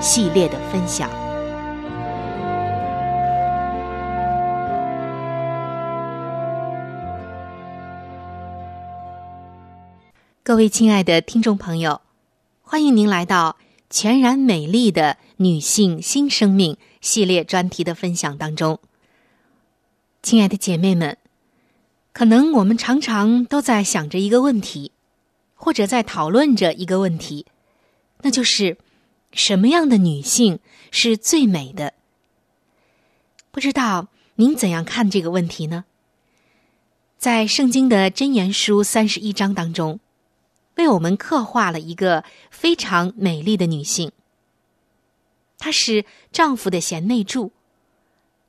系列的分享，各位亲爱的听众朋友，欢迎您来到全然美丽的女性新生命系列专题的分享当中。亲爱的姐妹们，可能我们常常都在想着一个问题，或者在讨论着一个问题，那就是。什么样的女性是最美的？不知道您怎样看这个问题呢？在圣经的箴言书三十一章当中，为我们刻画了一个非常美丽的女性。她是丈夫的贤内助，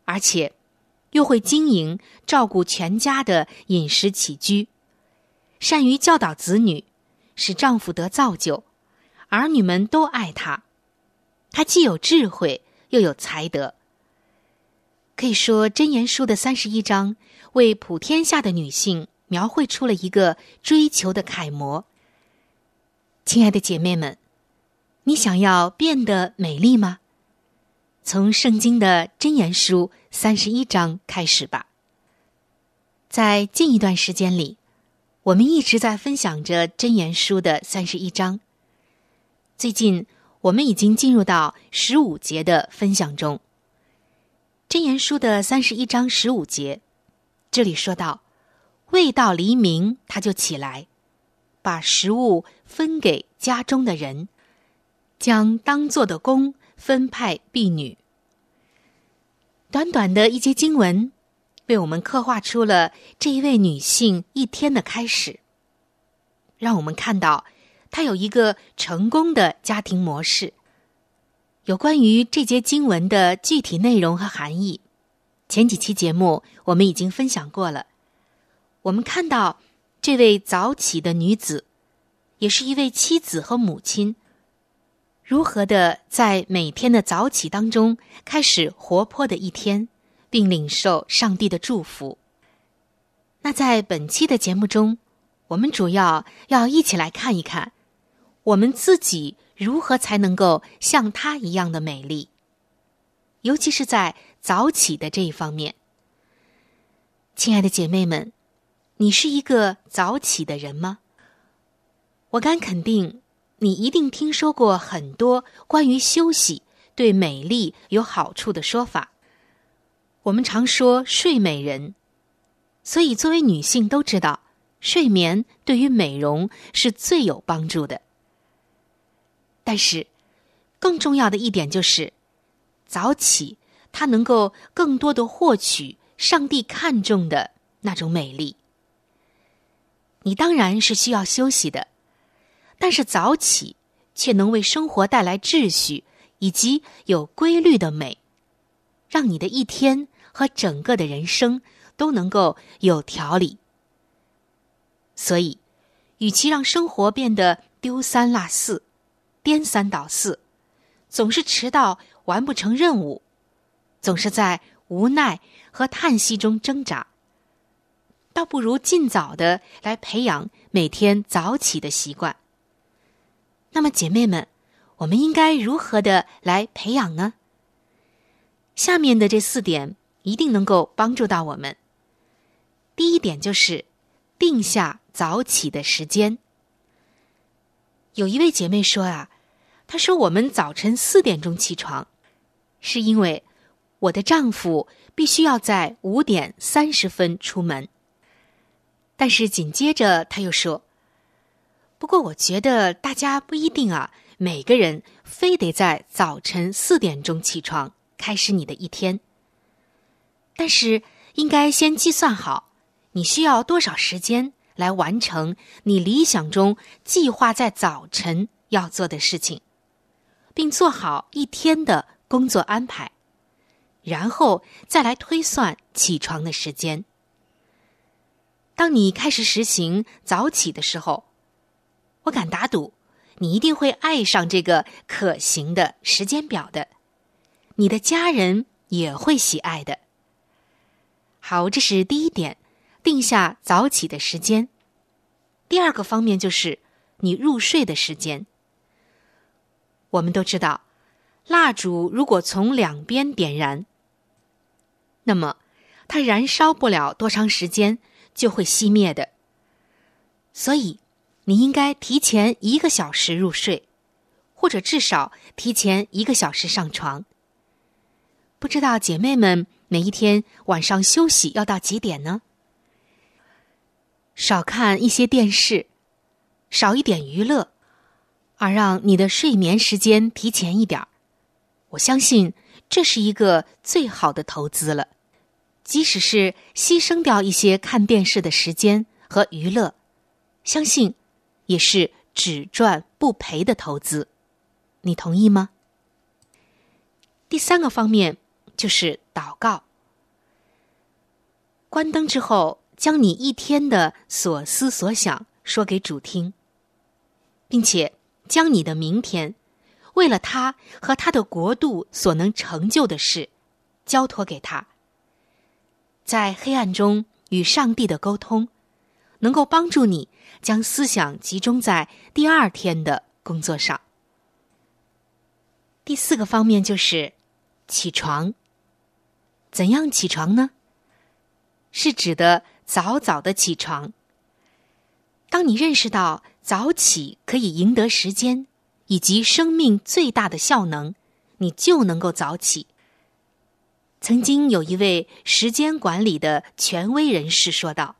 而且又会经营照顾全家的饮食起居，善于教导子女，使丈夫得造就，儿女们都爱她。她既有智慧，又有才德。可以说，《真言书》的三十一章为普天下的女性描绘出了一个追求的楷模。亲爱的姐妹们，你想要变得美丽吗？从圣经的《真言书》三十一章开始吧。在近一段时间里，我们一直在分享着《真言书》的三十一章。最近。我们已经进入到十五节的分享中，《箴言书》的三十一章十五节，这里说到：“未到黎明，他就起来，把食物分给家中的人，将当做的工分派婢女。”短短的一节经文，为我们刻画出了这一位女性一天的开始，让我们看到。他有一个成功的家庭模式。有关于这节经文的具体内容和含义，前几期节目我们已经分享过了。我们看到这位早起的女子，也是一位妻子和母亲，如何的在每天的早起当中开始活泼的一天，并领受上帝的祝福。那在本期的节目中，我们主要要一起来看一看，我们自己如何才能够像她一样的美丽，尤其是在早起的这一方面。亲爱的姐妹们，你是一个早起的人吗？我敢肯定，你一定听说过很多关于休息对美丽有好处的说法。我们常说“睡美人”，所以作为女性都知道，睡眠对于美容是最有帮助的。但是，更重要的一点就是，早起它能够更多的获取。上帝看重的那种美丽，你当然是需要休息的，但是早起却能为生活带来秩序以及有规律的美，让你的一天和整个的人生都能够有条理。所以，与其让生活变得丢三落四、颠三倒四，总是迟到、完不成任务，总是在无奈。和叹息中挣扎，倒不如尽早的来培养每天早起的习惯。那么，姐妹们，我们应该如何的来培养呢？下面的这四点一定能够帮助到我们。第一点就是定下早起的时间。有一位姐妹说啊，她说我们早晨四点钟起床，是因为我的丈夫。必须要在五点三十分出门。但是紧接着他又说：“不过我觉得大家不一定啊，每个人非得在早晨四点钟起床开始你的一天。但是应该先计算好你需要多少时间来完成你理想中计划在早晨要做的事情，并做好一天的工作安排。”然后再来推算起床的时间。当你开始实行早起的时候，我敢打赌，你一定会爱上这个可行的时间表的。你的家人也会喜爱的。好，这是第一点，定下早起的时间。第二个方面就是你入睡的时间。我们都知道，蜡烛如果从两边点燃。那么，它燃烧不了多长时间就会熄灭的。所以，你应该提前一个小时入睡，或者至少提前一个小时上床。不知道姐妹们每一天晚上休息要到几点呢？少看一些电视，少一点娱乐，而让你的睡眠时间提前一点我相信这是一个最好的投资了。即使是牺牲掉一些看电视的时间和娱乐，相信也是只赚不赔的投资。你同意吗？第三个方面就是祷告。关灯之后，将你一天的所思所想说给主听，并且将你的明天，为了他和他的国度所能成就的事，交托给他。在黑暗中与上帝的沟通，能够帮助你将思想集中在第二天的工作上。第四个方面就是起床。怎样起床呢？是指的早早的起床。当你认识到早起可以赢得时间以及生命最大的效能，你就能够早起。曾经有一位时间管理的权威人士说道：“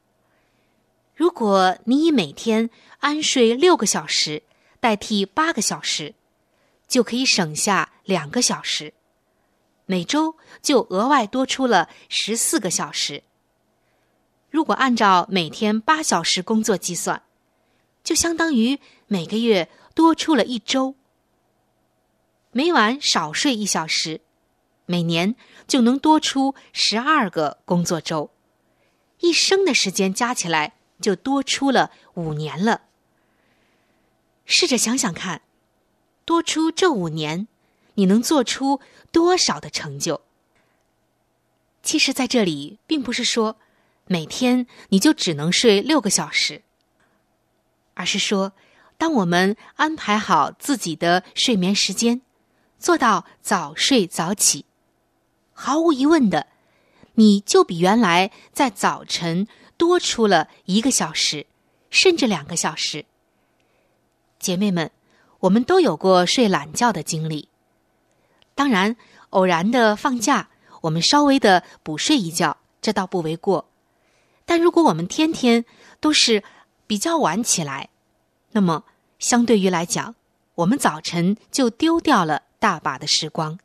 如果你以每天安睡六个小时代替八个小时，就可以省下两个小时，每周就额外多出了十四个小时。如果按照每天八小时工作计算，就相当于每个月多出了一周。每晚少睡一小时。”每年就能多出十二个工作周，一生的时间加起来就多出了五年了。试着想想看，多出这五年，你能做出多少的成就？其实，在这里并不是说每天你就只能睡六个小时，而是说，当我们安排好自己的睡眠时间，做到早睡早起，毫无疑问的，你就比原来在早晨多出了一个小时，甚至两个小时。姐妹们，我们都有过睡懒觉的经历，当然，偶然的放假，我们稍微的补睡一觉，这倒不为过。但如果我们天天都是比较晚起来，那么相对于来讲，我们早晨就丢掉了大把的时光。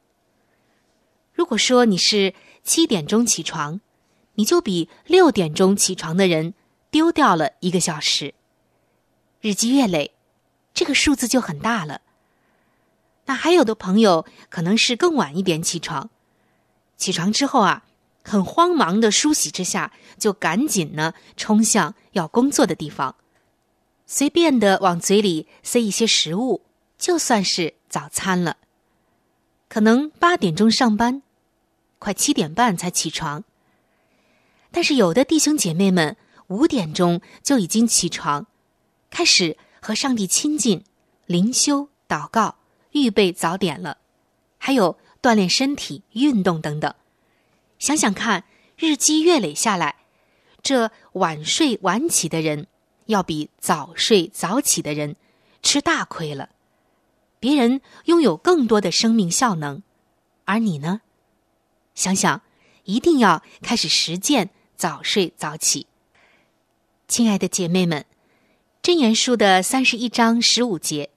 如果说你是七点钟起床，你就比六点钟起床的人丢掉了一个小时。日积月累，这个数字就很大了。那还有的朋友可能是更晚一点起床，起床之后啊。很慌忙的梳洗之下，就赶紧呢冲向要工作的地方，随便的往嘴里塞一些食物，就算是早餐了。可能八点钟上班，快七点半才起床。但是有的弟兄姐妹们五点钟就已经起床，开始和上帝亲近、灵修、祷告、预备早点了，还有锻炼身体、运动等等。想想看，日积月累下来，这晚睡晚起的人，要比早睡早起的人吃大亏了。别人拥有更多的生命效能，而你呢？想想，一定要开始实践早睡早起。亲爱的姐妹们，《箴言书》的三十一章十五节，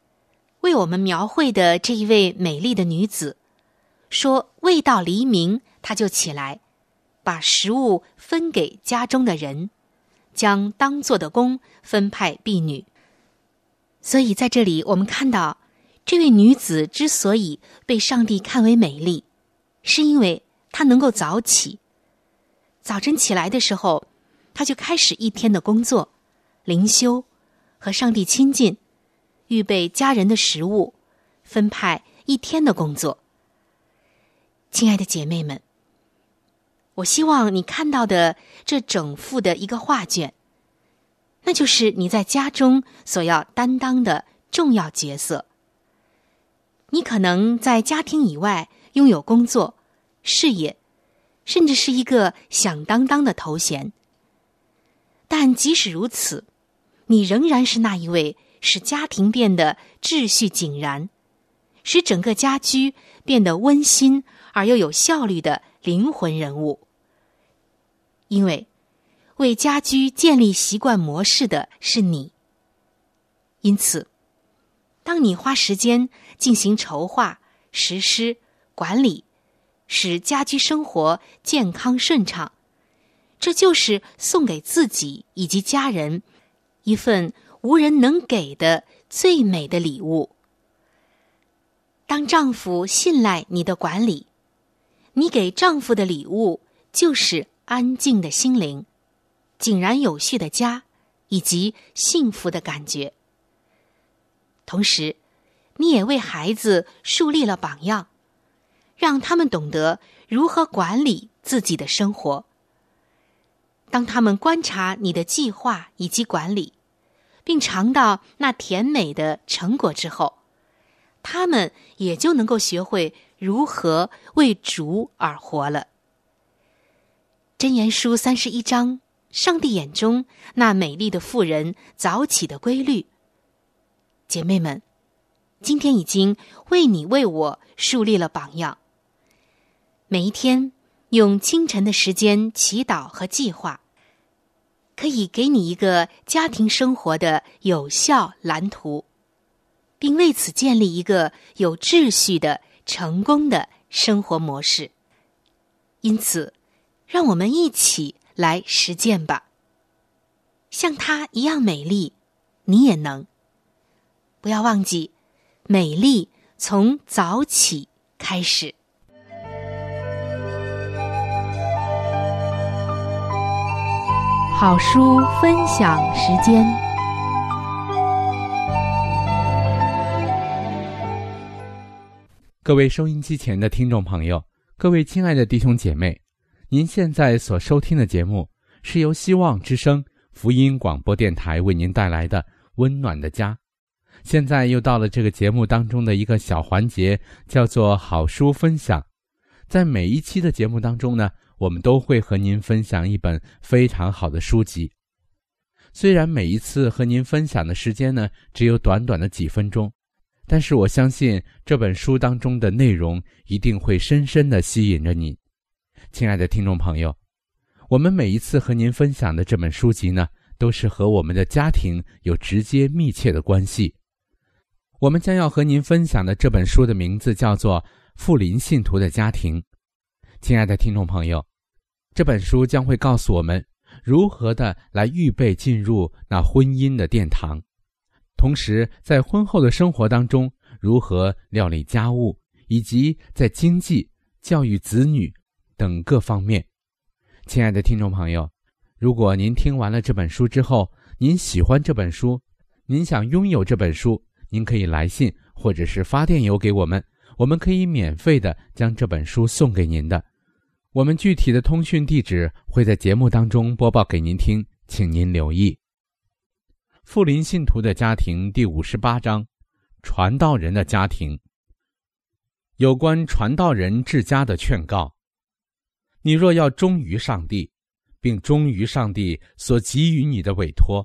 为我们描绘的这一位美丽的女子，说：“未到黎明。”他就起来，把食物分给家中的人，将当做的工分派婢女。所以在这里，我们看到这位女子之所以被上帝看为美丽，是因为她能够早起。早晨起来的时候，她就开始一天的工作，灵修，和上帝亲近，预备家人的食物，分派一天的工作。亲爱的姐妹们。我希望你看到的这整幅的一个画卷，那就是你在家中所要担当的重要角色。你可能在家庭以外拥有工作、事业，甚至是一个响当当的头衔，但即使如此，你仍然是那一位使家庭变得秩序井然，使整个家居变得温馨而又有效率的灵魂人物。因为为家居建立习惯模式的是你，因此，当你花时间进行筹划、实施、管理，使家居生活健康顺畅，这就是送给自己以及家人一份无人能给的最美的礼物。当丈夫信赖你的管理，你给丈夫的礼物就是。安静的心灵，井然有序的家，以及幸福的感觉。同时，你也为孩子树立了榜样，让他们懂得如何管理自己的生活。当他们观察你的计划以及管理，并尝到那甜美的成果之后，他们也就能够学会如何为主而活了。箴言书三十一章，上帝眼中那美丽的妇人早起的规律。姐妹们，今天已经为你为我树立了榜样。每一天用清晨的时间祈祷和计划，可以给你一个家庭生活的有效蓝图，并为此建立一个有秩序的成功的生活模式。因此。让我们一起来实践吧。像她一样美丽，你也能。不要忘记，美丽从早起开始。好书分享时间。各位收音机前的听众朋友，各位亲爱的弟兄姐妹。您现在所收听的节目是由希望之声福音广播电台为您带来的温暖的家。现在又到了这个节目当中的一个小环节，叫做好书分享。在每一期的节目当中呢，我们都会和您分享一本非常好的书籍。虽然每一次和您分享的时间呢只有短短的几分钟，但是我相信这本书当中的内容一定会深深的吸引着你，亲爱的听众朋友。我们每一次和您分享的这本书籍呢，都是和我们的家庭有直接密切的关系。我们将要和您分享的这本书的名字叫做《富林信徒的家庭》。亲爱的听众朋友，这本书将会告诉我们。如何的来预备进入那婚姻的殿堂，同时在婚后的生活当中如何料理家务，以及在经济、教育子女等各方面。亲爱的听众朋友，如果您听完了这本书之后，您喜欢这本书，您想拥有这本书，您可以来信或者是发电邮给我们，我们可以免费的将这本书送给您的。我们具体的通讯地址会在节目当中播报给您听，请您留意。富林信徒的家庭第五十八章：传道人的家庭。有关传道人治家的劝告：你若要忠于上帝，并忠于上帝所给予你的委托，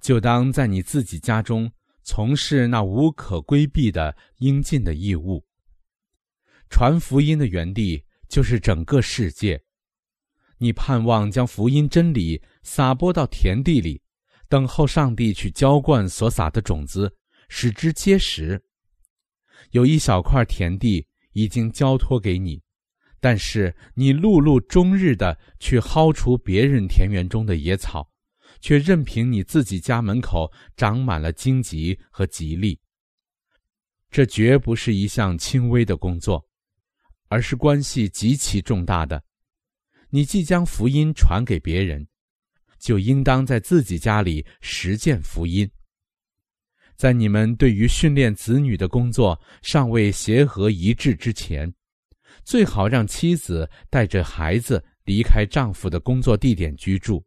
就当在你自己家中从事那无可规避的应尽的义务。传福音的原地。就是整个世界，你盼望将福音真理撒播到田地里，等候上帝去浇灌所撒的种子，使之结实。有一小块田地已经交托给你，但是你碌碌终日的去薅除别人田园中的野草，却任凭你自己家门口长满了荆棘和吉利。这绝不是一项轻微的工作。而是关系极其重大的。你即将福音传给别人，就应当在自己家里实践福音。在你们对于训练子女的工作尚未协和一致之前，最好让妻子带着孩子离开丈夫的工作地点居住，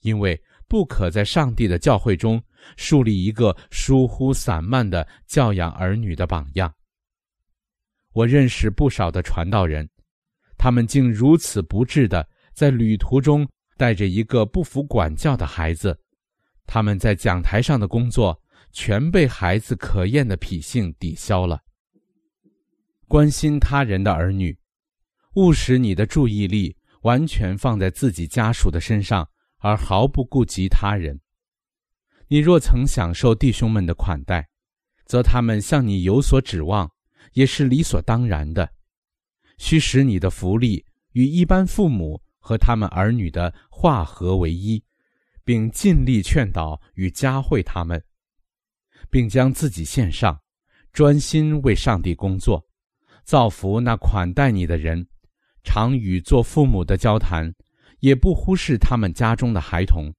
因为不可在上帝的教会中树立一个疏忽散漫的教养儿女的榜样。我认识不少的传道人，他们竟如此不智的在旅途中带着一个不服管教的孩子，他们在讲台上的工作全被孩子可厌的脾性抵消了。关心他人的儿女，务使你的注意力完全放在自己家属的身上，而毫不顾及他人。你若曾享受弟兄们的款待，则他们向你有所指望。也是理所当然的，需使你的福利与一般父母和他们儿女的化合为一，并尽力劝导与加惠他们，并将自己献上，专心为上帝工作，造福那款待你的人，常与做父母的交谈，也不忽视他们家中的孩童。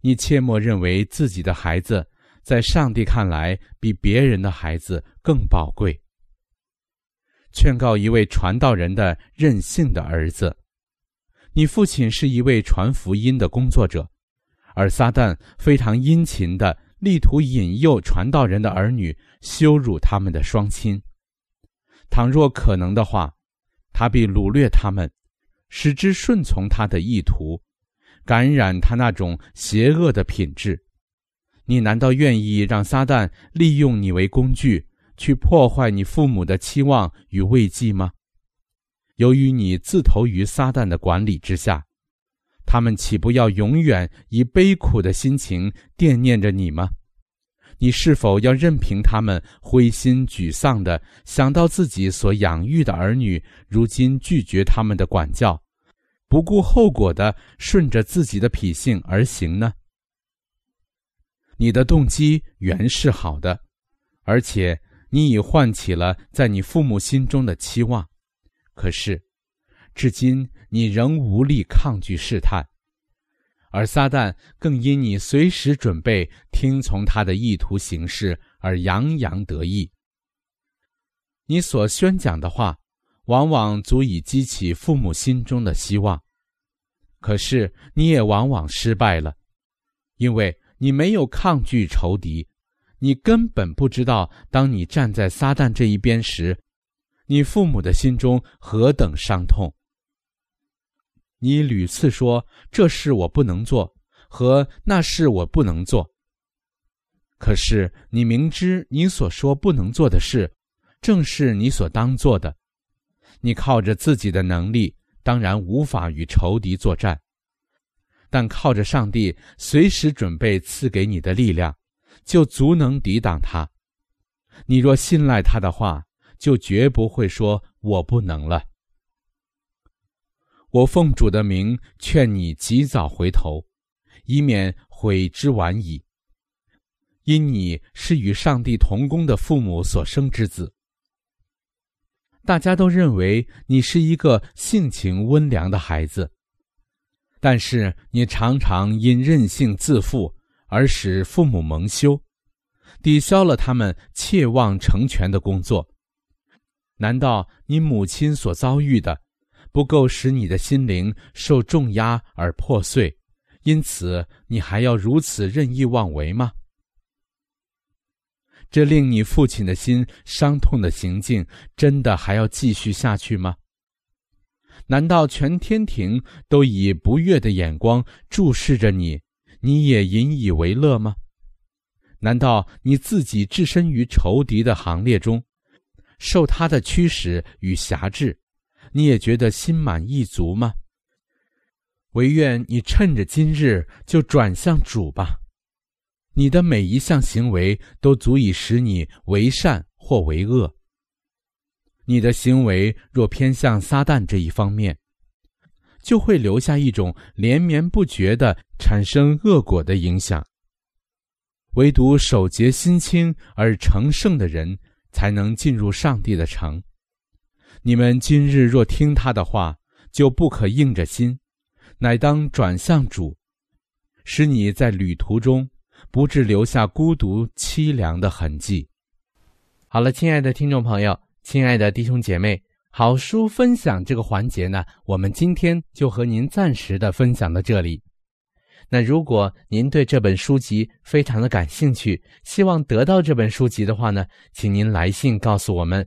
你切莫认为自己的孩子在上帝看来比别人的孩子更宝贵。劝告一位传道人的任性的儿子：“你父亲是一位传福音的工作者，而撒旦非常殷勤的力图引诱传道人的儿女羞辱他们的双亲。倘若可能的话，他必掳掠他们，使之顺从他的意图，感染他那种邪恶的品质。你难道愿意让撒旦利用你为工具？”去破坏你父母的期望与慰藉吗？由于你自投于撒旦的管理之下，他们岂不要永远以悲苦的心情惦念着你吗？你是否要任凭他们灰心沮丧的想到自己所养育的儿女如今拒绝他们的管教，不顾后果的顺着自己的脾性而行呢？你的动机原是好的，而且。你已唤起了在你父母心中的期望，可是，至今你仍无力抗拒试探，而撒旦更因你随时准备听从他的意图行事而洋洋得意。你所宣讲的话，往往足以激起父母心中的希望，可是你也往往失败了，因为你没有抗拒仇敌，你根本不知道，当你站在撒旦这一边时，你父母的心中何等伤痛。你屡次说这事我不能做，和那事我不能做。可是你明知你所说不能做的事，正是你所当做的。你靠着自己的能力，当然无法与仇敌作战，但靠着上帝随时准备赐给你的力量，就足能抵挡他。你若信赖他的话，就绝不会说我不能了。我奉主的名劝你及早回头，以免悔之晚矣。因你是与上帝同工的父母所生之子，大家都认为你是一个性情温良的孩子，但是你常常因任性自负而使父母蒙羞，抵消了他们切望成全的工作。难道你母亲所遭遇的不够使你的心灵受重压而破碎，因此你还要如此任意妄为吗？这令你父亲的心伤痛的行径，真的还要继续下去吗？难道全天庭都以不悦的眼光注视着你，你也引以为乐吗？难道你自己置身于仇敌的行列中，受他的驱使与辖制，你也觉得心满意足吗？唯愿你趁着今日就转向主吧。你的每一项行为都足以使你为善或为恶。你的行为若偏向撒旦这一方面，就会留下一种连绵不绝的产生恶果的影响。唯独守节心清而成圣的人，才能进入上帝的城。你们今日若听他的话，就不可硬着心，乃当转向主，使你在旅途中。不致留下孤独凄凉的痕迹。好了，亲爱的听众朋友，亲爱的弟兄姐妹，好书分享这个环节呢，我们今天就和您暂时的分享到这里。那如果您对这本书籍非常的感兴趣，希望得到这本书籍的话呢，请您来信告诉我们，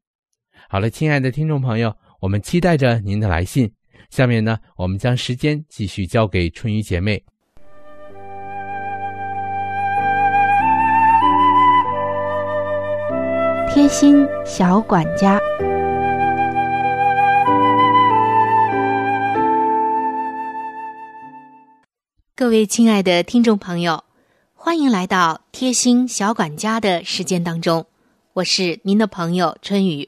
好了，亲爱的听众朋友，我们期待着您的来信。下面呢，我们将时间继续交给春雨姐妹。贴心小管家，各位亲爱的听众朋友，欢迎来到贴心小管家的时间当中，我是您的朋友春雨。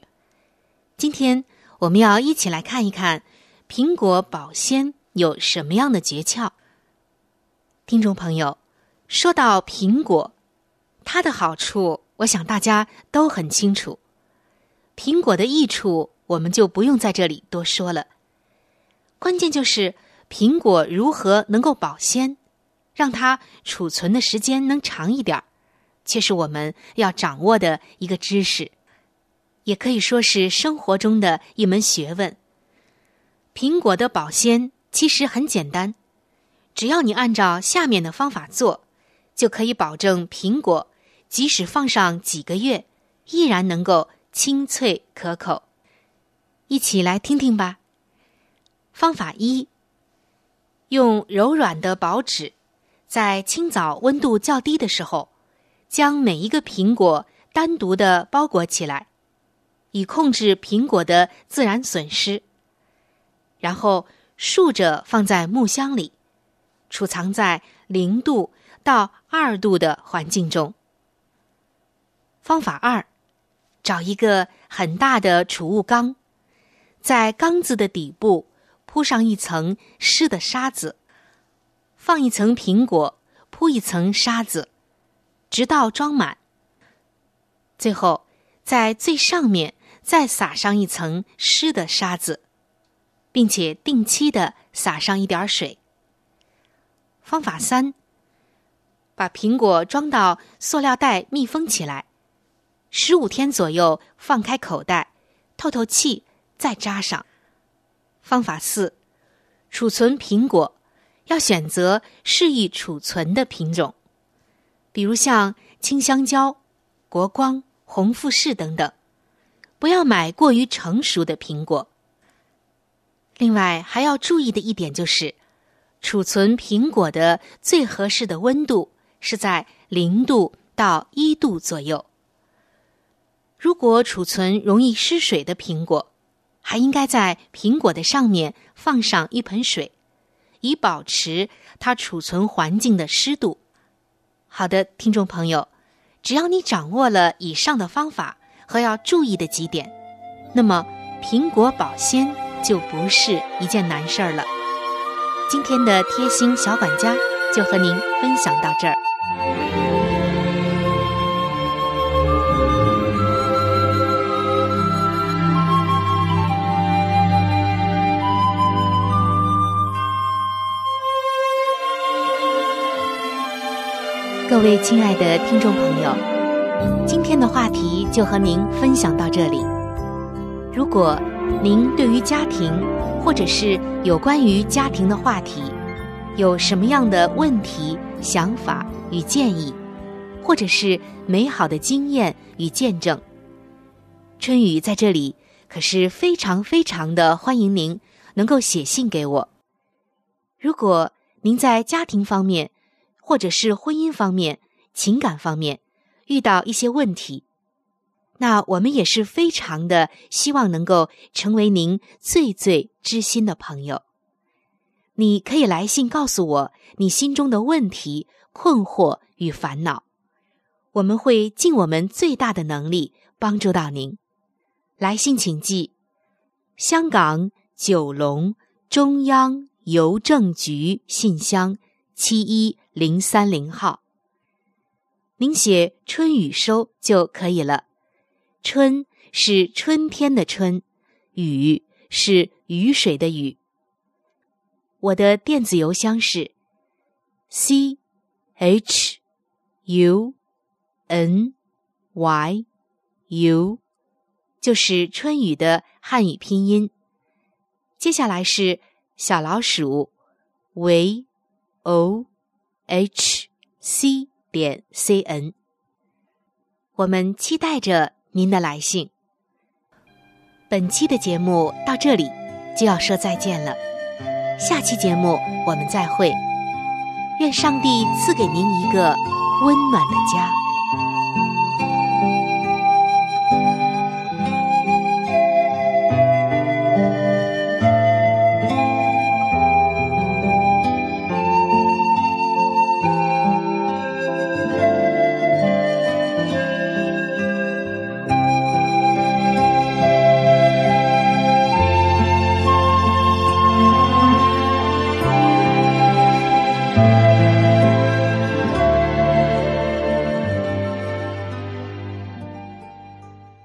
今天我们要一起来看一看苹果保鲜有什么样的诀窍。听众朋友，说到苹果，它的好处。我想大家都很清楚，苹果的益处我们就不用在这里多说了。关键就是苹果如何能够保鲜，让它储存的时间能长一点儿，却是我们要掌握的一个知识，也可以说是生活中的一门学问。苹果的保鲜其实很简单，只要你按照下面的方法做，就可以保证苹果。即使放上几个月，依然能够清脆可口。一起来听听吧。方法一：用柔软的薄纸，在清早温度较低的时候，将每一个苹果单独的包裹起来，以控制苹果的自然损失。然后竖着放在木箱里，储藏在零度到二度的环境中。方法二，找一个很大的储物缸，在缸子的底部铺上一层湿的沙子，放一层苹果，铺一层沙子，直到装满。最后，在最上面再撒上一层湿的沙子，并且定期的撒上一点水。方法三：把苹果装到塑料袋密封起来，十五天左右放开口袋，透透气，再扎上。方法四：储存苹果要选择适宜储存的品种，比如像青香蕉、国光、红富士等等，不要买过于成熟的苹果。另外还要注意的一点就是，储存苹果的最合适的温度是在零度到一度左右。如果储存容易失水的苹果，还应该在苹果的上面放上一盆水，以保持它储存环境的湿度。好的，听众朋友，只要你掌握了以上的方法和要注意的几点，那么苹果保鲜就不是一件难事儿了。今天的贴心小管家就和您分享到这儿。各位亲爱的听众朋友，今天的话题就和您分享到这里。如果您对于家庭，或者是有关于家庭的话题，有什么样的问题、想法与建议，或者是美好的经验与见证，春雨在这里可是非常非常的欢迎您能够写信给我。如果您在家庭方面，或者是婚姻方面、情感方面遇到一些问题，那我们也是非常的希望能够成为您最最知心的朋友。你可以来信告诉我你心中的问题、困惑与烦恼，我们会尽我们最大的能力帮助到您。来信请寄：香港九龙中央邮政局信箱七一。零三零号，您写“春雨收”就可以了。春是春天的春，雨是雨水的雨。我的电子邮箱是 c h u n y u，就是春雨的汉语拼音。接下来是小老鼠 v o。h c 点 c n，我们期待着您的来信。本期的节目到这里就要说再见了，下期节目我们再会。愿上帝赐给您一个温暖的家。